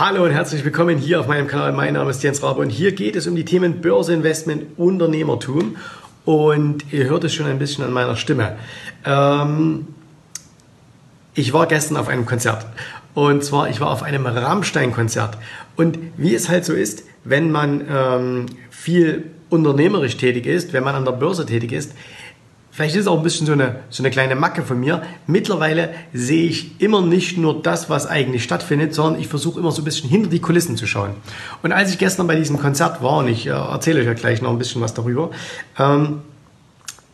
Hallo und herzlich willkommen hier auf meinem Kanal. Mein Name ist Jens Rabe und hier geht es um die Themen Börseinvestment, Unternehmertum. Und ihr hört es schon ein bisschen an meiner Stimme. Ähm, ich war gestern auf einem Konzert. Und zwar, ich war auf einem Rammstein-Konzert. Und wie es halt so ist, wenn man ähm, viel unternehmerisch tätig ist, wenn man an der Börse tätig ist, Vielleicht ist es auch ein bisschen so eine, so eine kleine Macke von mir. Mittlerweile sehe ich immer nicht nur das, was eigentlich stattfindet, sondern ich versuche immer so ein bisschen hinter die Kulissen zu schauen. Und als ich gestern bei diesem Konzert war, und ich äh, erzähle euch ja gleich noch ein bisschen was darüber, ähm,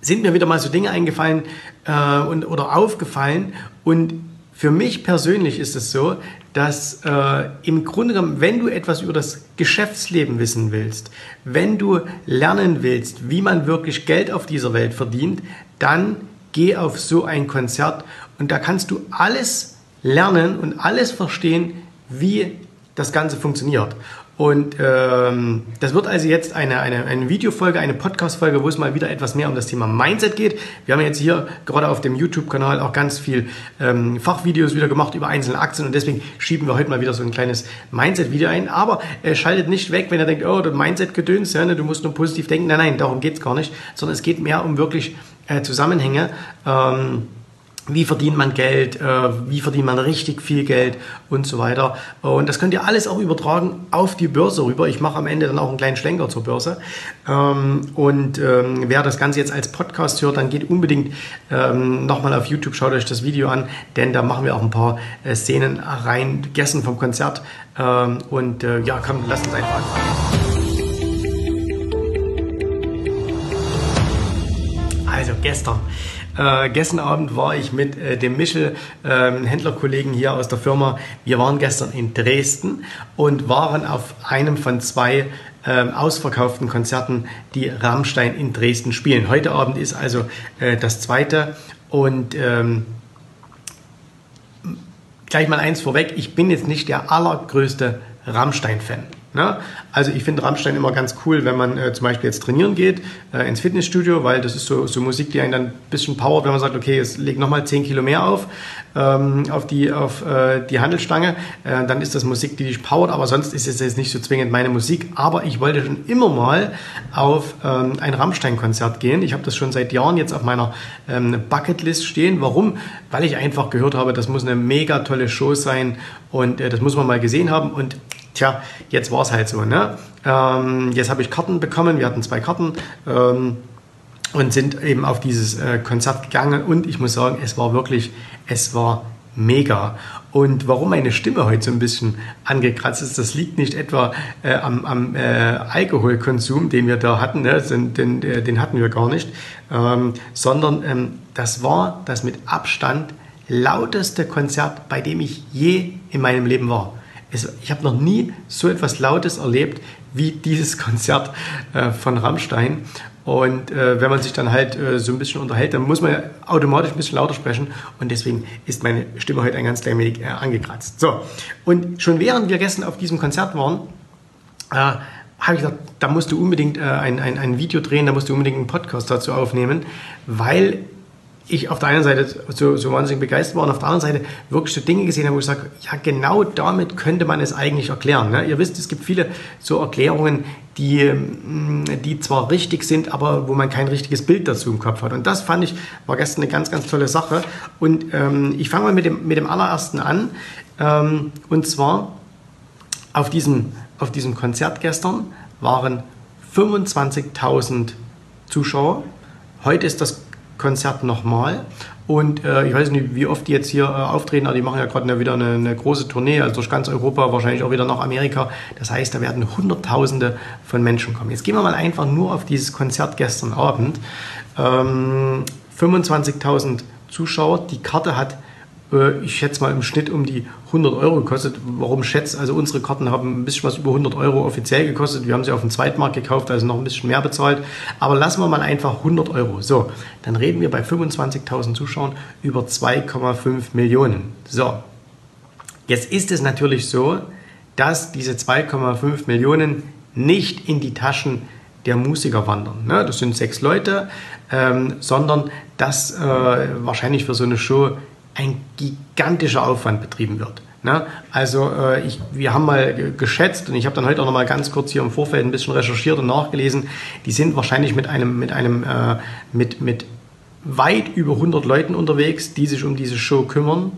sind mir wieder mal so Dinge eingefallen äh, und, oder aufgefallen. Und für mich persönlich ist es so, dass äh, im Grunde genommen, wenn du etwas über das Geschäftsleben wissen willst, wenn du lernen willst, wie man wirklich Geld auf dieser Welt verdient, dann geh auf so ein Konzert und da kannst du alles lernen und alles verstehen, wie das Ganze funktioniert. Und ähm, das wird also jetzt eine, eine, eine Videofolge, eine Podcast-Folge, wo es mal wieder etwas mehr um das Thema Mindset geht. Wir haben jetzt hier gerade auf dem YouTube-Kanal auch ganz viel ähm, Fachvideos wieder gemacht über einzelne Aktien und deswegen schieben wir heute mal wieder so ein kleines Mindset-Video ein. Aber äh, schaltet nicht weg, wenn ihr denkt, oh, das Mindset-Gedöns, ja, ne, du musst nur positiv denken. Nein, nein, darum geht's gar nicht, sondern es geht mehr um wirklich äh, Zusammenhänge. Ähm, wie verdient man Geld, äh, wie verdient man richtig viel Geld und so weiter. Und das könnt ihr alles auch übertragen auf die Börse rüber. Ich mache am Ende dann auch einen kleinen Schlenker zur Börse. Ähm, und ähm, wer das Ganze jetzt als Podcast hört, dann geht unbedingt ähm, nochmal auf YouTube, schaut euch das Video an, denn da machen wir auch ein paar äh, Szenen rein, gestern vom Konzert. Und äh, ja, komm, lasst uns einfach anfangen. Also gestern. Äh, gestern Abend war ich mit äh, dem Michel, äh, Händlerkollegen hier aus der Firma. Wir waren gestern in Dresden und waren auf einem von zwei ähm, ausverkauften Konzerten, die Rammstein in Dresden spielen. Heute Abend ist also äh, das zweite und ähm, gleich mal eins vorweg, ich bin jetzt nicht der allergrößte Rammstein-Fan. Ne? Also ich finde Rammstein immer ganz cool, wenn man äh, zum Beispiel jetzt trainieren geht äh, ins Fitnessstudio, weil das ist so, so Musik, die einen dann ein bisschen powert, wenn man sagt, okay, jetzt leg nochmal 10 Kilo mehr auf, ähm, auf, die, auf äh, die Handelstange, äh, dann ist das Musik, die dich powert, aber sonst ist es jetzt nicht so zwingend meine Musik. Aber ich wollte schon immer mal auf ähm, ein Rammstein-Konzert gehen. Ich habe das schon seit Jahren jetzt auf meiner ähm, Bucketlist stehen. Warum? Weil ich einfach gehört habe, das muss eine mega tolle Show sein und äh, das muss man mal gesehen haben und Tja, jetzt war es halt so. Ne? Ähm, jetzt habe ich Karten bekommen, wir hatten zwei Karten ähm, und sind eben auf dieses äh, Konzert gegangen und ich muss sagen, es war wirklich, es war mega. Und warum meine Stimme heute so ein bisschen angekratzt ist, das liegt nicht etwa äh, am, am äh, Alkoholkonsum, den wir da hatten, ne? den, den, äh, den hatten wir gar nicht, ähm, sondern ähm, das war das mit Abstand lauteste Konzert, bei dem ich je in meinem Leben war es, ich habe noch nie so etwas Lautes erlebt wie dieses Konzert äh, von Rammstein. Und äh, wenn man sich dann halt äh, so ein bisschen unterhält, dann muss man automatisch ein bisschen lauter sprechen. Und deswegen ist meine Stimme heute ein ganz klein wenig äh, angekratzt. So, und schon während wir gestern auf diesem Konzert waren, äh, habe ich gesagt, da musst du unbedingt äh, ein, ein, ein Video drehen, da musst du unbedingt einen Podcast dazu aufnehmen, weil ich auf der einen Seite so, so wahnsinnig begeistert war und auf der anderen Seite wirklich so Dinge gesehen habe, wo ich sage, ja, genau damit könnte man es eigentlich erklären. Ne? Ihr wisst, es gibt viele so Erklärungen, die, mm, die zwar richtig sind, aber wo man kein richtiges Bild dazu im Kopf hat. Und das fand ich, war gestern eine ganz, ganz tolle Sache. Und ähm, ich fange mal mit dem, mit dem allerersten an. Ähm, und zwar auf diesem, auf diesem Konzert gestern waren 25.000 Zuschauer. Heute ist das Konzert nochmal. Und äh, ich weiß nicht, wie oft die jetzt hier äh, auftreten, aber die machen ja gerade wieder eine, eine, große Tournee, also durch ganz Europa, wahrscheinlich auch wieder nach Amerika. Das heißt, da werden Hunderttausende von Menschen kommen. Jetzt gehen wir mal einfach nur auf dieses Konzert gestern Abend. Ähm, 25.000 Zuschauer. Die Karte hat ich schätze mal im Schnitt um die 100 Euro gekostet. Warum schätze? Also unsere Karten haben ein bisschen was über 100 Euro offiziell gekostet. Wir haben sie auf dem Zweitmarkt gekauft, also noch ein bisschen mehr bezahlt. Aber lassen wir mal einfach 100 Euro. So, dann reden wir bei 25.000 Zuschauern über 2,5 Millionen. So, jetzt ist es natürlich so, dass diese 2,5 Millionen nicht in die Taschen der Musiker wandern. Ne? Das sind sechs Leute, ähm, sondern dass äh, wahrscheinlich für so eine Show ein gigantischer Aufwand betrieben wird. Ne? Also äh, ich, wir haben mal geschätzt und ich habe dann heute auch noch mal ganz kurz hier im Vorfeld ein bisschen recherchiert und nachgelesen. Die sind wahrscheinlich mit einem, mit einem, äh, mit, mit weit über 100 Leuten unterwegs, die sich um diese Show kümmern.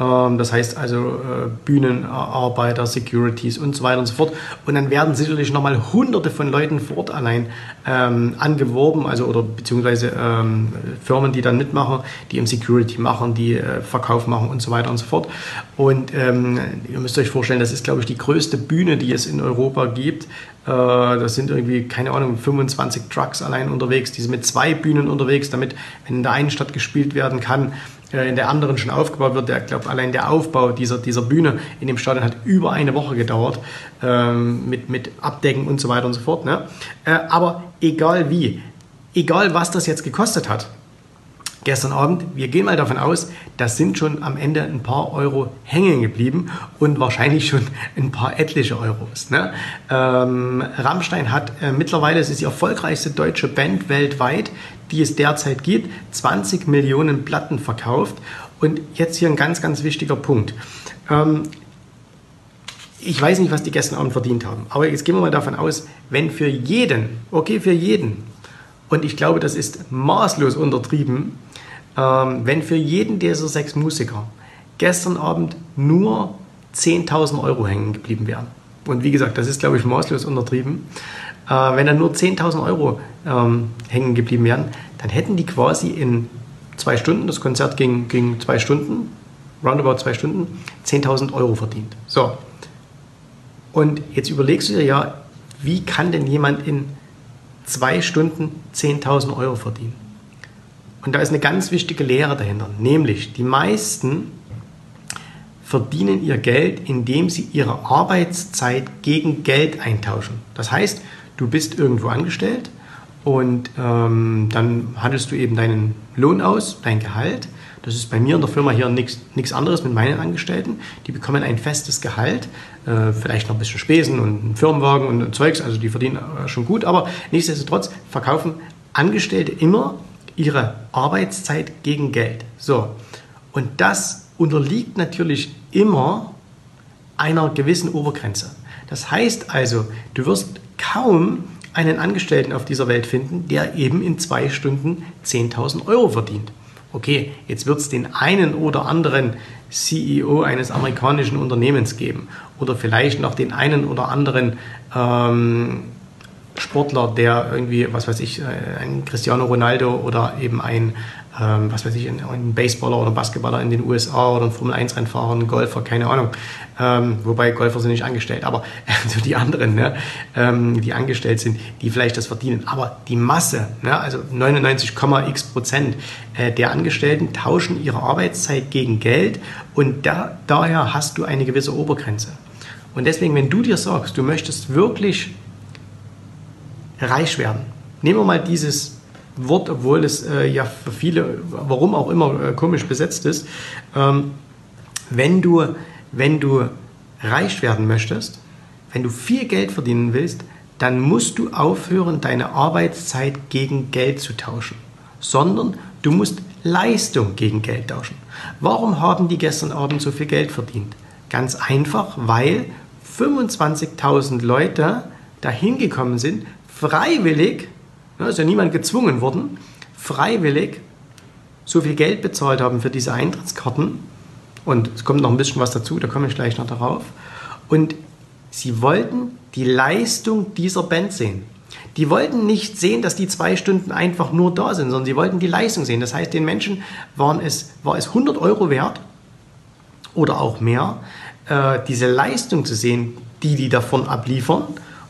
Ähm, das heißt also äh, Bühnenarbeiter, Securities und so weiter und so fort. Und dann werden sicherlich nochmal hunderte von Leuten vor Ort allein ähm, angeworben, also oder beziehungsweise ähm, Firmen, die dann mitmachen, die im Security machen, die äh, Verkauf machen und so weiter und so fort. Und ähm, ihr müsst euch vorstellen, das ist, glaube ich, die größte Bühne, die es in Europa gibt. Äh, das sind irgendwie, keine Ahnung, 25 Trucks allein unterwegs. Die sind mit zwei Bühnen unterwegs, damit, in der einen Stadt gespielt werden kann, in der anderen schon aufgebaut wird. Der, glaube allein der Aufbau dieser, dieser Bühne in dem Stadion hat über eine Woche gedauert ähm, mit, mit Abdecken und so weiter und so fort. Ne? Äh, aber egal wie, egal was das jetzt gekostet hat, gestern Abend, wir gehen mal davon aus, das sind schon am Ende ein paar Euro hängen geblieben und wahrscheinlich schon ein paar etliche Euros. Ne? Ähm, Rammstein hat äh, mittlerweile, es ist die erfolgreichste deutsche Band weltweit, die es derzeit gibt, 20 Millionen Platten verkauft. Und jetzt hier ein ganz, ganz wichtiger Punkt. Ähm, ich weiß nicht, was die gestern Abend verdient haben, aber jetzt gehen wir mal davon aus, wenn für jeden, okay, für jeden, und ich glaube, das ist maßlos untertrieben, ähm, wenn für jeden dieser sechs Musiker gestern Abend nur 10.000 Euro hängen geblieben wären. Und wie gesagt, das ist, glaube ich, maßlos untertrieben. Äh, wenn dann nur 10.000 Euro ähm, hängen geblieben wären, dann hätten die quasi in zwei Stunden, das Konzert ging, ging zwei Stunden, roundabout zwei Stunden, 10.000 Euro verdient. So. Und jetzt überlegst du dir ja, wie kann denn jemand in zwei Stunden 10.000 Euro verdienen? Und da ist eine ganz wichtige Lehre dahinter, nämlich die meisten verdienen ihr Geld, indem sie ihre Arbeitszeit gegen Geld eintauschen. Das heißt, du bist irgendwo angestellt und ähm, dann hattest du eben deinen Lohn aus, dein Gehalt. Das ist bei mir in der Firma hier nichts anderes mit meinen Angestellten. Die bekommen ein festes Gehalt, äh, vielleicht noch ein bisschen Spesen und einen Firmenwagen und Zeugs, also die verdienen äh, schon gut, aber nichtsdestotrotz verkaufen Angestellte immer ihre Arbeitszeit gegen Geld. So, und das unterliegt natürlich immer einer gewissen Obergrenze. Das heißt also, du wirst kaum einen Angestellten auf dieser Welt finden, der eben in zwei Stunden 10.000 Euro verdient. Okay, jetzt wird es den einen oder anderen CEO eines amerikanischen Unternehmens geben oder vielleicht noch den einen oder anderen ähm, Sportler, der irgendwie, was weiß ich, äh, ein Cristiano Ronaldo oder eben ein ähm, was weiß ich, ein Baseballer oder Basketballer in den USA oder ein Formel-1-Rennfahrer, ein Golfer, keine Ahnung. Ähm, wobei Golfer sind nicht angestellt, aber also die anderen, ne, ähm, die angestellt sind, die vielleicht das verdienen. Aber die Masse, ne, also 99,x Prozent äh, der Angestellten tauschen ihre Arbeitszeit gegen Geld und da, daher hast du eine gewisse Obergrenze. Und deswegen, wenn du dir sagst, du möchtest wirklich reich werden, nehmen wir mal dieses Wort, obwohl es äh, ja für viele, warum auch immer, äh, komisch besetzt ist. Ähm, wenn, du, wenn du reich werden möchtest, wenn du viel Geld verdienen willst, dann musst du aufhören, deine Arbeitszeit gegen Geld zu tauschen, sondern du musst Leistung gegen Geld tauschen. Warum haben die gestern Abend so viel Geld verdient? Ganz einfach, weil 25.000 Leute dahin gekommen sind, freiwillig da ist ja niemand gezwungen worden, freiwillig so viel Geld bezahlt haben für diese Eintrittskarten. Und es kommt noch ein bisschen was dazu, da komme ich gleich noch darauf. Und sie wollten die Leistung dieser Band sehen. Die wollten nicht sehen, dass die zwei Stunden einfach nur da sind, sondern sie wollten die Leistung sehen. Das heißt, den Menschen waren es, war es 100 Euro wert oder auch mehr, äh, diese Leistung zu sehen, die die davon abliefern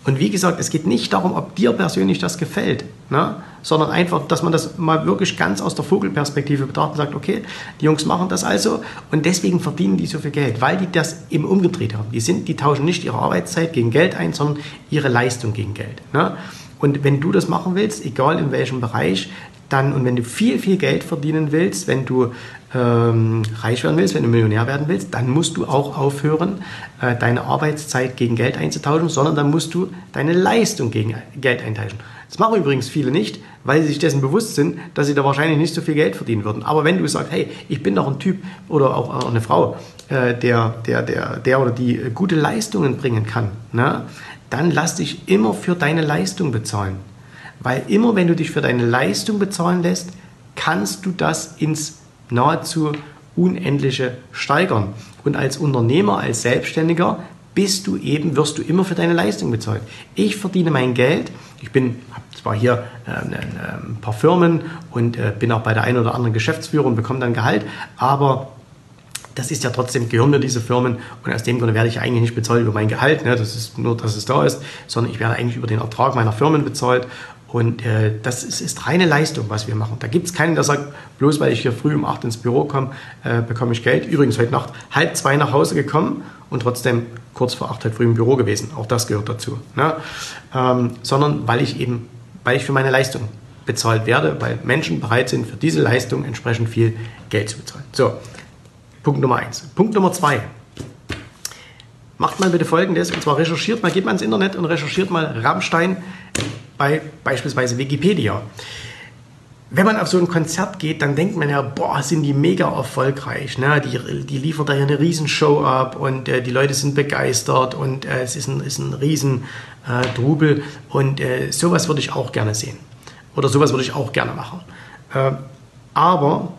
und wie gesagt, es geht nicht darum, ob dir persönlich das gefällt, ne? sondern einfach, dass man das mal wirklich ganz aus der Vogelperspektive betrachtet und sagt, okay, die Jungs machen das also und deswegen verdienen die so viel Geld, weil die das eben umgedreht haben. Die, sind, die tauschen nicht ihre Arbeitszeit gegen Geld ein, sondern ihre Leistung gegen Geld. Ne? Und wenn du das machen willst, egal in welchem Bereich, dann, und wenn du viel, viel Geld verdienen willst, wenn du ähm, reich werden willst, wenn du Millionär werden willst, dann musst du auch aufhören, äh, deine Arbeitszeit gegen Geld einzutauschen, sondern dann musst du deine Leistung gegen Geld eintauschen. Das machen übrigens viele nicht, weil sie sich dessen bewusst sind, dass sie da wahrscheinlich nicht so viel Geld verdienen würden. Aber wenn du sagst, hey, ich bin doch ein Typ oder auch eine Frau, äh, der, der, der, der oder die gute Leistungen bringen kann, ne, dann lass dich immer für deine Leistung bezahlen. Weil immer wenn du dich für deine Leistung bezahlen lässt, kannst du das ins nahezu Unendliche steigern. Und als Unternehmer, als Selbstständiger bist du eben, wirst du immer für deine Leistung bezahlt. Ich verdiene mein Geld. Ich bin, habe zwar hier äh, ein paar Firmen und äh, bin auch bei der einen oder anderen Geschäftsführung und bekomme dann Gehalt, aber das ist ja trotzdem, gehören mir diese Firmen und aus dem Grunde werde ich eigentlich nicht bezahlt über mein Gehalt, ne? das ist nur, dass es da ist, sondern ich werde eigentlich über den Ertrag meiner Firmen bezahlt und äh, das ist, ist, reine Leistung, was wir machen. Da gibt es keinen, der sagt, bloß weil ich hier früh um 8 ins Büro komme, äh, bekomme ich Geld. Übrigens heute Nacht halb zwei nach Hause gekommen und trotzdem kurz vor 8 halt früh im Büro gewesen. Auch das gehört dazu. Ne? Ähm, sondern weil ich eben, weil ich für meine Leistung bezahlt werde, weil Menschen bereit sind, für diese Leistung entsprechend viel Geld zu bezahlen. So, Punkt Nummer eins. Punkt Nummer zwei. Macht mal bitte folgendes, und zwar recherchiert mal, geht mal ins Internet und recherchiert mal Rammstein bei beispielsweise Wikipedia. Wenn man auf so ein Konzert geht, dann denkt man ja, boah, sind die mega erfolgreich. Ne? Die, die liefern da ja eine Riesenshow ab und äh, die Leute sind begeistert und äh, es ist ein, ist ein riesen äh, und äh, sowas würde ich auch gerne sehen. Oder sowas würde ich auch gerne machen. Äh, aber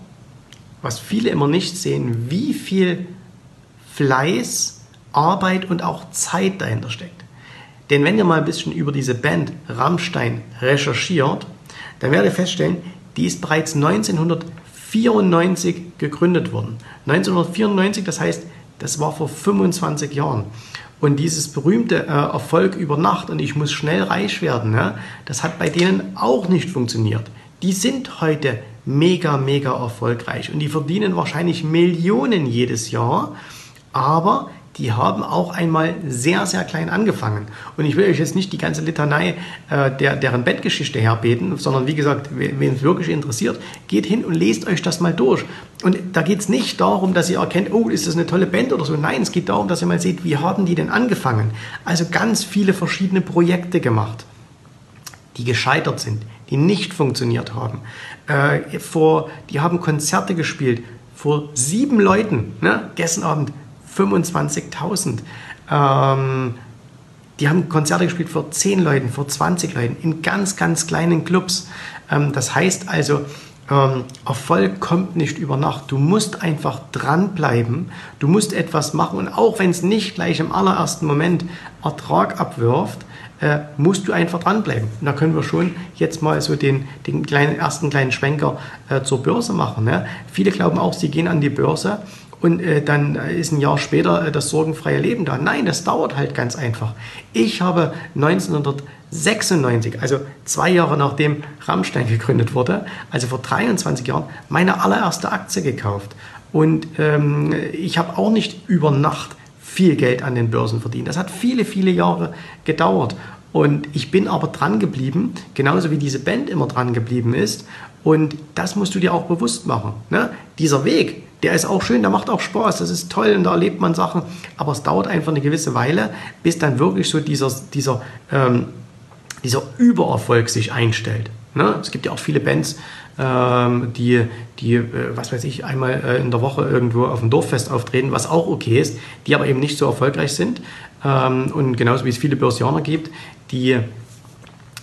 was viele immer nicht sehen, wie viel Fleiß, Arbeit und auch Zeit dahinter steckt. Denn wenn ihr mal ein bisschen über diese Band Rammstein recherchiert, dann werdet ihr feststellen, die ist bereits 1994 gegründet worden. 1994, das heißt, das war vor 25 Jahren. Und dieses berühmte äh, Erfolg über Nacht und ich muss schnell reich werden, ne, das hat bei denen auch nicht funktioniert. Die sind heute mega, mega erfolgreich und die verdienen wahrscheinlich Millionen jedes Jahr, aber die haben auch einmal sehr, sehr klein angefangen. Und ich will euch jetzt nicht die ganze Litanei äh, der, deren Bettgeschichte herbeten, sondern wie gesagt, wen es wirklich interessiert, geht hin und lest euch das mal durch. Und da geht es nicht darum, dass ihr erkennt, oh, ist das eine tolle Band oder so. Nein, es geht darum, dass ihr mal seht, wie haben die denn angefangen. Also ganz viele verschiedene Projekte gemacht, die gescheitert sind, die nicht funktioniert haben. Äh, vor, die haben Konzerte gespielt vor sieben Leuten, ne? gestern Abend 25.000. Ähm, die haben Konzerte gespielt vor 10 Leuten, vor 20 Leuten, in ganz, ganz kleinen Clubs. Ähm, das heißt also, ähm, Erfolg kommt nicht über Nacht. Du musst einfach dranbleiben. Du musst etwas machen. Und auch wenn es nicht gleich im allerersten Moment Ertrag abwirft, äh, musst du einfach dranbleiben. Und da können wir schon jetzt mal so den, den kleinen, ersten kleinen Schwenker äh, zur Börse machen. Ne? Viele glauben auch, sie gehen an die Börse und äh, dann ist ein Jahr später äh, das sorgenfreie Leben da. Nein, das dauert halt ganz einfach. Ich habe 1996, also zwei Jahre nachdem Rammstein gegründet wurde, also vor 23 Jahren, meine allererste Aktie gekauft. Und ähm, ich habe auch nicht über Nacht viel Geld an den Börsen verdient. Das hat viele, viele Jahre gedauert. Und ich bin aber dran geblieben, genauso wie diese Band immer dran geblieben ist. Und das musst du dir auch bewusst machen. Ne? Dieser Weg, der ist auch schön, der macht auch Spaß, das ist toll und da erlebt man Sachen, aber es dauert einfach eine gewisse Weile, bis dann wirklich so dieser, dieser, ähm, dieser Übererfolg sich einstellt. Ne? Es gibt ja auch viele Bands, ähm, die, die äh, was weiß ich, einmal äh, in der Woche irgendwo auf dem Dorffest auftreten, was auch okay ist, die aber eben nicht so erfolgreich sind. Ähm, und genauso wie es viele Börsianer gibt, die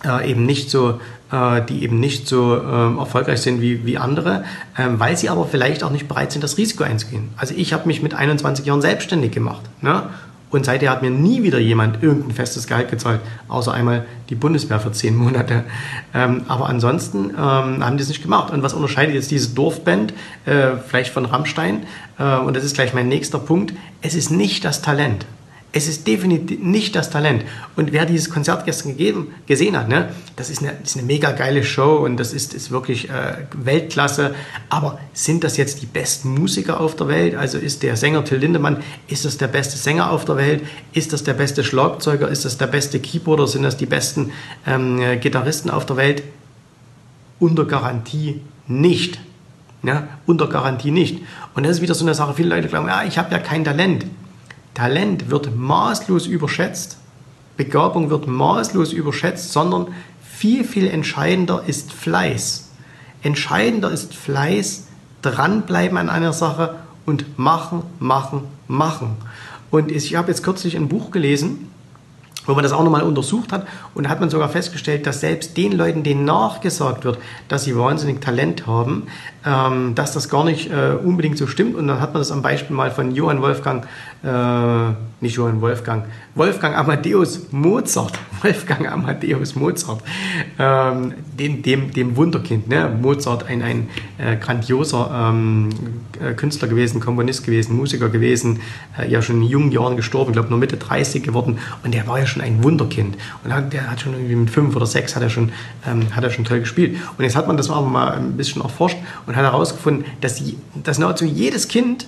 äh, eben nicht so äh, die eben nicht so äh, erfolgreich sind wie, wie andere, ähm, weil sie aber vielleicht auch nicht bereit sind, das Risiko einzugehen. Also ich habe mich mit 21 Jahren selbstständig gemacht. Ne? Und seither hat mir nie wieder jemand irgendein festes Gehalt gezahlt, außer einmal die Bundeswehr für zehn Monate. Ähm, aber ansonsten ähm, haben die es nicht gemacht. Und was unterscheidet jetzt diese Dorfband äh, vielleicht von Rammstein? Äh, und das ist gleich mein nächster Punkt. Es ist nicht das Talent. Es ist definitiv nicht das Talent. Und wer dieses Konzert gestern gegeben, gesehen hat, ne, das ist eine, ist eine mega geile Show und das ist, ist wirklich äh, Weltklasse. Aber sind das jetzt die besten Musiker auf der Welt? Also ist der Sänger Till Lindemann, ist das der beste Sänger auf der Welt? Ist das der beste Schlagzeuger? Ist das der beste Keyboarder? Sind das die besten ähm, Gitarristen auf der Welt? Unter Garantie nicht. Ja, unter Garantie nicht. Und das ist wieder so eine Sache, viele Leute glauben, ja, ich habe ja kein Talent. Talent wird maßlos überschätzt, Begabung wird maßlos überschätzt, sondern Viel, viel entscheidender ist Fleiß. Entscheidender ist Fleiß, dranbleiben an einer Sache und machen, machen, machen. Und ich habe jetzt kürzlich ein Buch gelesen, wo man das auch nochmal untersucht hat und da hat man sogar festgestellt, dass selbst den Leuten, denen nachgesagt wird, dass sie wahnsinnig Talent haben, ähm, dass das gar nicht äh, unbedingt so stimmt. Und dann hat man das am Beispiel mal von Johann Wolfgang, äh, nicht Johann Wolfgang, Wolfgang Amadeus Mozart, Wolfgang Amadeus Mozart, ähm, dem, dem, dem Wunderkind, ne? Mozart, ein, ein äh, grandioser ähm, äh, Künstler gewesen, Komponist gewesen, Musiker gewesen, äh, ja schon in jungen Jahren gestorben, glaube nur Mitte 30 geworden. Und der war ja schon ein Wunderkind. Und hat, der hat schon irgendwie mit fünf oder sechs hat er schon, ähm, hat er schon toll gespielt. Und jetzt hat man das mal ein bisschen erforscht und hat herausgefunden, dass, dass nahezu jedes Kind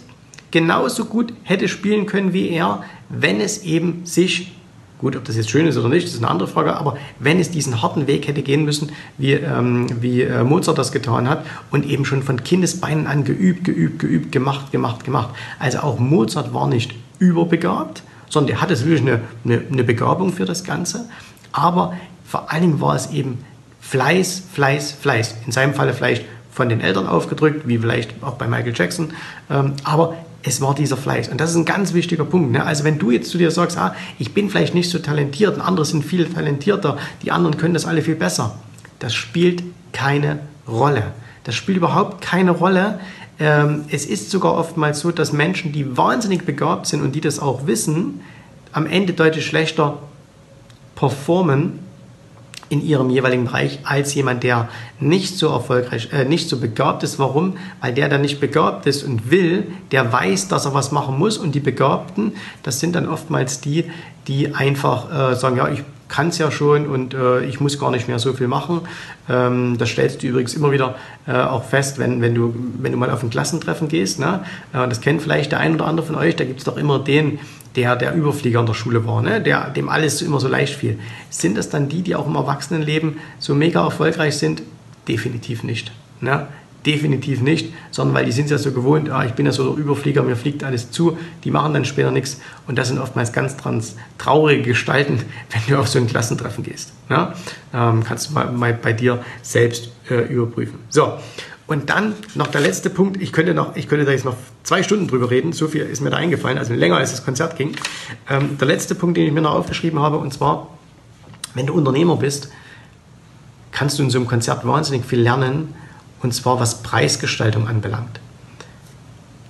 genauso gut hätte spielen können wie er, wenn es eben sich Gut, ob das jetzt schön ist oder nicht, das ist eine andere Frage, aber wenn es diesen harten Weg hätte gehen müssen, wie, ähm, wie äh, Mozart das getan hat und eben schon von Kindesbeinen an geübt, geübt, geübt, gemacht, gemacht, gemacht. Also auch Mozart war nicht überbegabt, sondern er hatte wirklich eine, eine, eine Begabung für das Ganze, aber vor allen Dingen war es eben Fleiß, Fleiß, Fleiß. In seinem Falle vielleicht von den Eltern aufgedrückt, wie vielleicht auch bei Michael Jackson, ähm, aber es war dieser Fleiß. Und das ist ein ganz wichtiger Punkt. Ne? Also wenn du jetzt zu dir sagst, ah, ich bin vielleicht nicht so talentiert und andere sind viel talentierter, die anderen können das alle viel besser. Das spielt keine Rolle. Das spielt überhaupt keine Rolle. Ähm, es ist sogar oftmals so, dass Menschen, die wahnsinnig begabt sind und die das auch wissen, am Ende deutlich schlechter performen in ihrem jeweiligen Bereich als jemand, der nicht so erfolgreich, äh, nicht so begabt ist. Warum? Weil der, der nicht begabt ist und will, der weiß, dass er was machen muss. Und die Begabten, das sind dann oftmals die, die einfach äh, sagen, ja, ich kann es ja schon und äh, ich muss gar nicht mehr so viel machen. Ähm, das stellst du übrigens immer wieder äh, auch fest, wenn, wenn, du, wenn du mal auf ein Klassentreffen gehst. Ne? Äh, das kennt vielleicht der ein oder andere von euch, da gibt es doch immer den, der der Überflieger in der Schule war, ne? der, dem alles immer so leicht fiel. Sind das dann die, die auch im Erwachsenenleben so mega erfolgreich sind? Definitiv nicht. Ne? Definitiv nicht, sondern weil die sind ja so gewohnt, ah, ich bin ja so der Überflieger, mir fliegt alles zu, die machen dann später nichts und das sind oftmals ganz trans traurige Gestalten, wenn du auf so ein Klassentreffen gehst. Ne? Ähm, kannst du mal, mal, bei dir selbst äh, überprüfen. So, und dann noch der letzte Punkt. Ich könnte, noch, ich könnte da jetzt noch zwei Stunden drüber reden. So viel ist mir da eingefallen, also länger als das Konzert ging. Ähm, der letzte Punkt, den ich mir noch aufgeschrieben habe, und zwar, wenn du Unternehmer bist, kannst du in so einem Konzert wahnsinnig viel lernen, und zwar was Preisgestaltung anbelangt.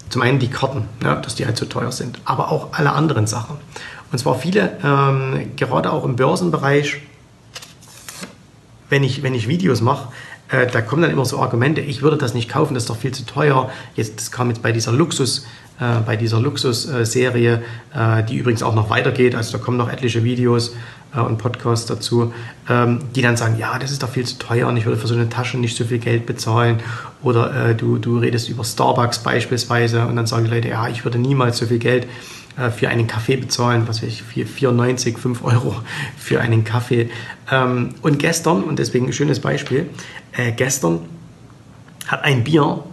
Zum einen die Karten, ja, dass die halt so teuer sind, aber auch alle anderen Sachen. Und zwar viele, ähm, gerade auch im Börsenbereich, wenn ich, wenn ich Videos mache, äh, da kommen dann immer so Argumente, ich würde das nicht kaufen, das ist doch viel zu teuer. Jetzt, das kam jetzt bei dieser Luxus, äh, bei dieser Luxus-Serie, äh, die übrigens auch noch weitergeht, also da kommen noch etliche Videos äh, und Podcasts dazu, ähm, die dann sagen, ja, das ist doch viel zu teuer und ich würde für so eine Tasche nicht so viel Geld bezahlen. Oder äh, du, du redest über Starbucks beispielsweise und dann sagen die Leute, ja, ich würde niemals so viel Geld äh, für einen Kaffee bezahlen, was weiß ich, 4,90, 5 Euro für einen Kaffee. Ähm, und gestern, und deswegen ein schönes Beispiel, äh, gestern hat ein Bier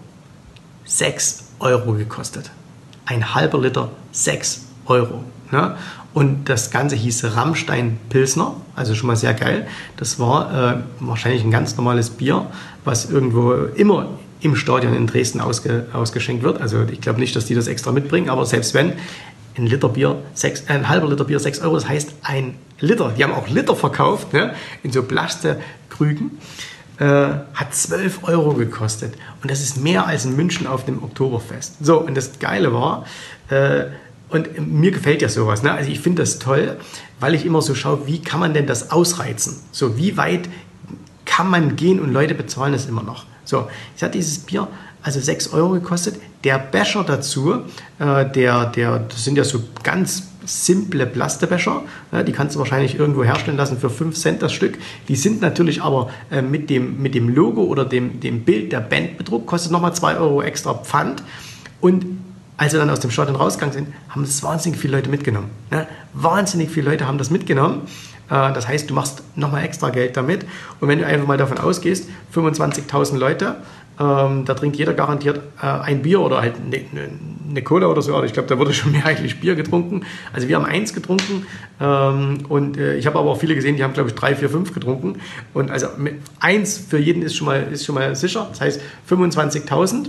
6 Euro gekostet. Ein halber Liter 6 Euro. Ne? Und das Ganze hieß Rammstein Pilsner, also schon mal sehr geil. Das war äh, wahrscheinlich ein ganz normales Bier, was irgendwo immer im Stadion in Dresden ausge, ausgeschenkt wird. Also ich glaube nicht, dass die das extra mitbringen, aber selbst wenn, ein Liter Bier, sechs, äh, ein halber Liter Bier 6 Euro, das heißt ein Liter. Die haben auch Liter verkauft, ne? in so Plastekrügen. Äh, hat 12 Euro gekostet. Und das ist mehr als in München auf dem Oktoberfest. So, und das Geile war, äh, und mir gefällt ja sowas. Ne? Also ich finde das toll, weil ich immer so schaue, wie kann man denn das ausreizen? So, wie weit kann man gehen und Leute bezahlen es immer noch? So, ich hatte dieses Bier also 6 Euro gekostet. Der Becher dazu, äh, der, der, das sind ja so ganz simple Plastebecher, äh, die kannst du wahrscheinlich irgendwo herstellen lassen für 5 Cent das Stück. Die sind natürlich aber äh, mit, dem, mit dem Logo oder dem, dem Bild der Band bedruckt, kostet nochmal 2 Euro extra Pfand. Und als wir dann aus dem Stadion rausgegangen sind, haben das wahnsinnig viele Leute mitgenommen. Ne? Wahnsinnig viele Leute haben das mitgenommen. Äh, das heißt, du machst nochmal extra Geld damit. Und wenn du einfach mal davon ausgehst, 25.000 Leute Ähm, da trinkt jeder garantiert äh, ein Bier oder halt eine ne, ne Cola oder so. Ich glaube, da wurde schon mehrheitlich Bier getrunken. Also wir haben eins getrunken ähm, und äh, ich habe aber auch viele gesehen, die haben, glaube ich, drei, vier, fünf getrunken. Und also eins für jeden ist schon mal, ist schon mal sicher. Das heißt 25.000.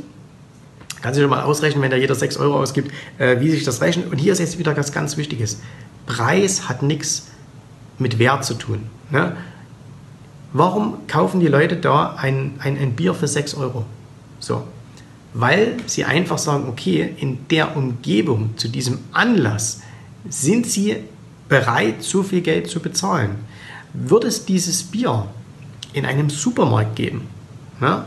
Kannst du dir mal ausrechnen, wenn da jeder 6 Euro ausgibt, äh, wie sich das rechnet. Und hier ist jetzt wieder was ganz Wichtiges. Preis hat nichts mit Wert zu tun. Ne? Warum kaufen die Leute da ein, ein, ein Bier für 6 Euro? So, weil sie einfach sagen, okay, in der Umgebung, zu diesem Anlass, sind sie bereit, so viel Geld zu bezahlen. Würde es dieses Bier in einem Supermarkt geben, ne,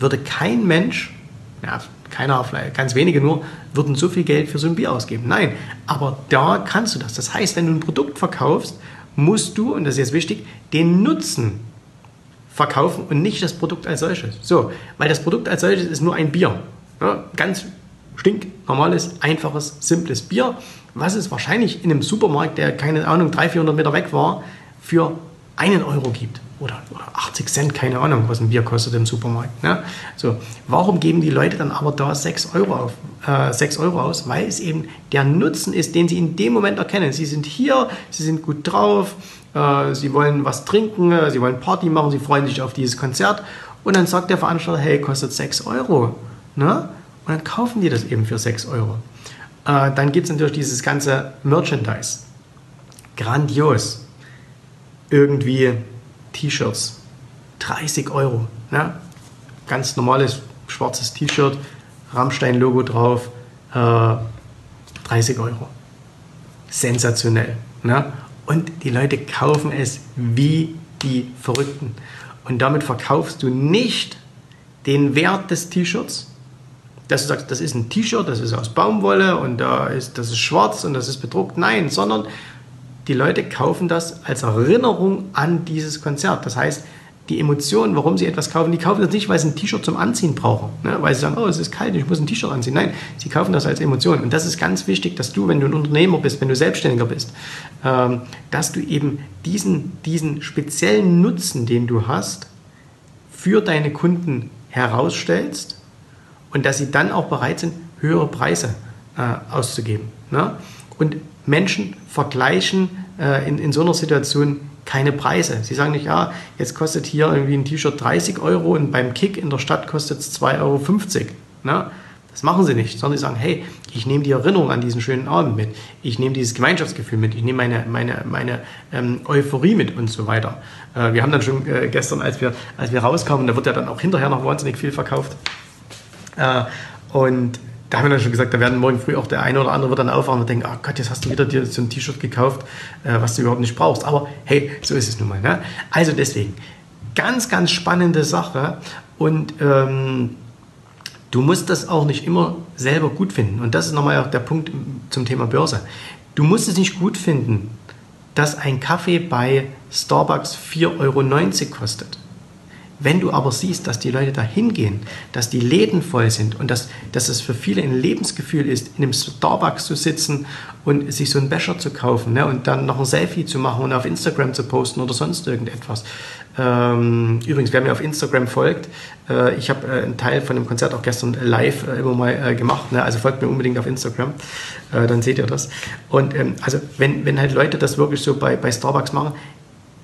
würde kein Mensch, ja, keiner, ganz wenige nur, würden so viel Geld für so ein Bier ausgeben. Nein, aber da kannst du das. Das heißt, wenn du ein Produkt verkaufst, musst du, und das ist jetzt wichtig, den Nutzen verkaufen und nicht das Produkt als solches. So, weil das Produkt als solches ist nur ein Bier. Ja, ganz stinknormales, einfaches, simples Bier, was es wahrscheinlich in einem Supermarkt, der keine Ahnung 300, 400 Meter weg war, für einen Euro gibt. Oder, oder 80 Cent, keine Ahnung, was ein Bier kostet im Supermarkt. Ne? So, warum geben die Leute dann aber da 6 Euro, auf, äh, 6 Euro aus? Weil es eben der Nutzen ist, den sie in dem Moment erkennen. Sie sind hier, sie sind gut drauf, sie wollen was trinken, äh, sie wollen Party machen, sie freuen sich auf dieses Konzert. Und dann sagt der Veranstalter, hey, kostet 6 Euro. Ne? Und dann kaufen die das eben für 6 Euro. Äh, dann gibt es natürlich dieses ganze Merchandise. Grandios. Irgendwie T-Shirts. 30 Euro. Ne? Ganz normales schwarzes T-Shirt, Rammstein-Logo drauf, äh, 30 Euro. Sensationell. Ne? Und die Leute kaufen es wie die Verrückten. Und damit verkaufst du nicht den Wert des T-Shirts, dass du sagst, das ist ein T-Shirt, das ist aus Baumwolle und da ist, das ist schwarz und das ist bedruckt. Nein, sondern die Leute kaufen das als Erinnerung an dieses Konzert. Das heißt, die Emotionen, warum sie etwas kaufen, die kaufen das nicht, weil sie ein T-Shirt zum Anziehen brauchen, ne? weil sie sagen, oh, es ist kalt, ich muss ein T-Shirt anziehen. Nein, sie kaufen das als Emotion. Und das ist ganz wichtig, dass du, wenn du ein Unternehmer bist, wenn du Selbstständiger bist, ähm, dass du eben diesen, diesen speziellen Nutzen, den du hast, für deine Kunden herausstellst und dass sie dann auch bereit sind, höhere Preise äh, auszugeben. Ne? Und Menschen vergleichen äh, in, in so einer Situation keine Preise. Sie sagen nicht, ja, jetzt kostet hier irgendwie ein T-Shirt 30 Euro und beim Kick in der Stadt kostet es 2,50 Euro. Ne? Das machen sie nicht, sondern sie sagen, hey, ich nehme die Erinnerung an diesen schönen Abend mit, ich nehme dieses Gemeinschaftsgefühl mit, ich nehme meine, meine, meine ähm, Euphorie mit und so weiter. Äh, wir haben dann schon äh, gestern, als wir, als wir rauskamen, da wird ja dann auch hinterher noch wahnsinnig viel verkauft. Äh, und da haben wir dann schon gesagt, da werden morgen früh auch der eine oder andere wird dann aufwachen und denken, oh Gott, jetzt hast du wieder dir so ein T-Shirt gekauft, äh, was du überhaupt nicht brauchst. Aber hey, so ist es nun mal. Ne? Also deswegen, ganz, ganz spannende Sache und ähm, du musst das auch nicht immer selber gut finden. Und das ist nochmal auch der Punkt zum Thema Börse. Du musst es nicht gut finden, dass ein Kaffee bei Starbucks 4,90 Euro kostet. Wenn du aber siehst, dass die Leute da hingehen, dass die Läden voll sind und dass, dass es für viele ein Lebensgefühl ist, in einem Starbucks zu sitzen und sich so einen Becher zu kaufen ne, und dann noch ein Selfie zu machen und auf Instagram zu posten oder sonst irgendetwas. Ähm, übrigens, wer mir auf Instagram folgt, äh, ich habe äh, einen Teil von dem Konzert auch gestern live äh, immer mal äh, gemacht, ne? also folgt mir unbedingt auf Instagram, äh, dann seht ihr das. Und ähm, also wenn, wenn halt Leute das wirklich so bei, bei Starbucks machen,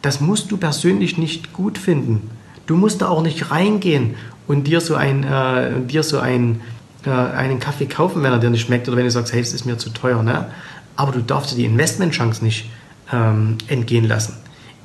das musst du persönlich nicht gut finden. Du musst da auch nicht reingehen und dir so, ein, äh, dir so ein, äh, einen Kaffee kaufen, wenn er dir nicht schmeckt oder wenn du sagst, hey, das ist mir zu teuer. Ne? Aber du darfst dir die Investmentchance nicht ähm, entgehen lassen.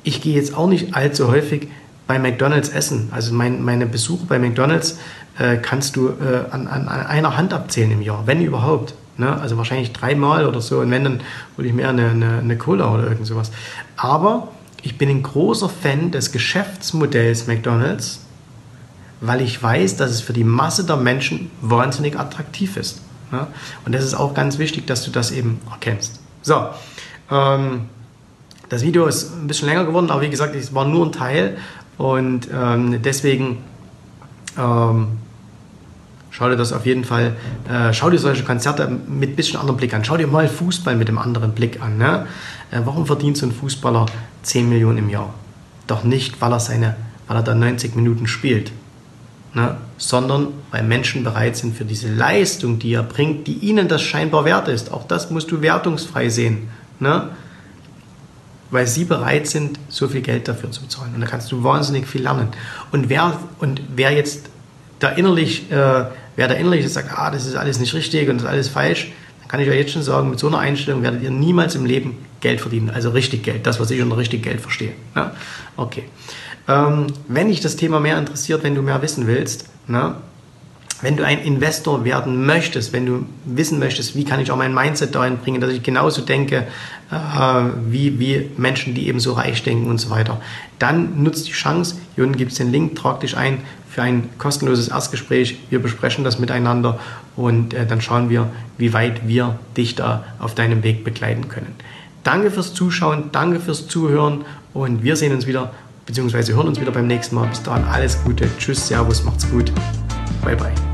Ich gehe jetzt auch nicht allzu häufig bei McDonald's essen. Also mein, meine Besuche bei McDonald's äh, kannst du äh, an, an, einer Hand abzählen im Jahr, wenn überhaupt. Ne? Also wahrscheinlich dreimal oder so. Und wenn, dann hole ich mir eine, eine, eine Cola oder irgend sowas. Aber ich bin ein großer Fan des Geschäftsmodells McDonald's, weil ich weiß, dass es für die Masse der Menschen wahnsinnig attraktiv ist. Ja? Und das ist auch ganz wichtig, dass du das eben erkennst. So, ähm, das Video ist ein bisschen länger geworden, aber wie gesagt, es war nur ein Teil und ähm, deswegen ähm, schau dir das auf jeden Fall, äh, schau dir solche Konzerte mit ein bisschen anderem Blick an. Schau dir mal Fußball mit einem anderen Blick an. Ne? Äh, warum verdient so ein Fußballer 10 Millionen im Jahr? Doch nicht, weil er, seine, weil er da 90 Minuten spielt. ne? sondern weil Menschen bereit sind für diese Leistung, die er bringt, die ihnen das scheinbar wert ist. Auch das musst du wertungsfrei sehen. Ne? Weil sie bereit sind, so viel Geld dafür zu bezahlen. Und da kannst du wahnsinnig viel lernen. Und wer, und wer jetzt da innerlich, äh, wer da innerlich sagt, ah, das ist alles nicht richtig und das ist alles falsch, dann kann ich euch jetzt schon sagen, mit so einer Einstellung werdet ihr niemals im Leben Geld verdienen. Also richtig Geld, das, was ich unter richtig Geld verstehe. Ne? Okay. Ähm, wenn dich das Thema mehr interessiert, wenn du mehr wissen willst, ne? Wenn du ein Investor werden möchtest, wenn du wissen möchtest, wie kann ich auch mein Mindset dahin bringen, dass ich genauso denke, äh, wie, wie Menschen, die eben so reich denken und so weiter, dann nutzt die Chance. Hier unten gibt es den Link, trag dich ein für ein kostenloses Erstgespräch. Wir besprechen das miteinander und äh, dann schauen wir, wie weit wir dich da auf deinem Weg begleiten können. Danke fürs Zuschauen, danke fürs Zuhören und wir sehen uns wieder beziehungsweise hören uns wieder beim nächsten Mal. Bis dahin alles Gute. Tschüss, Servus, macht's gut. Bye, bye.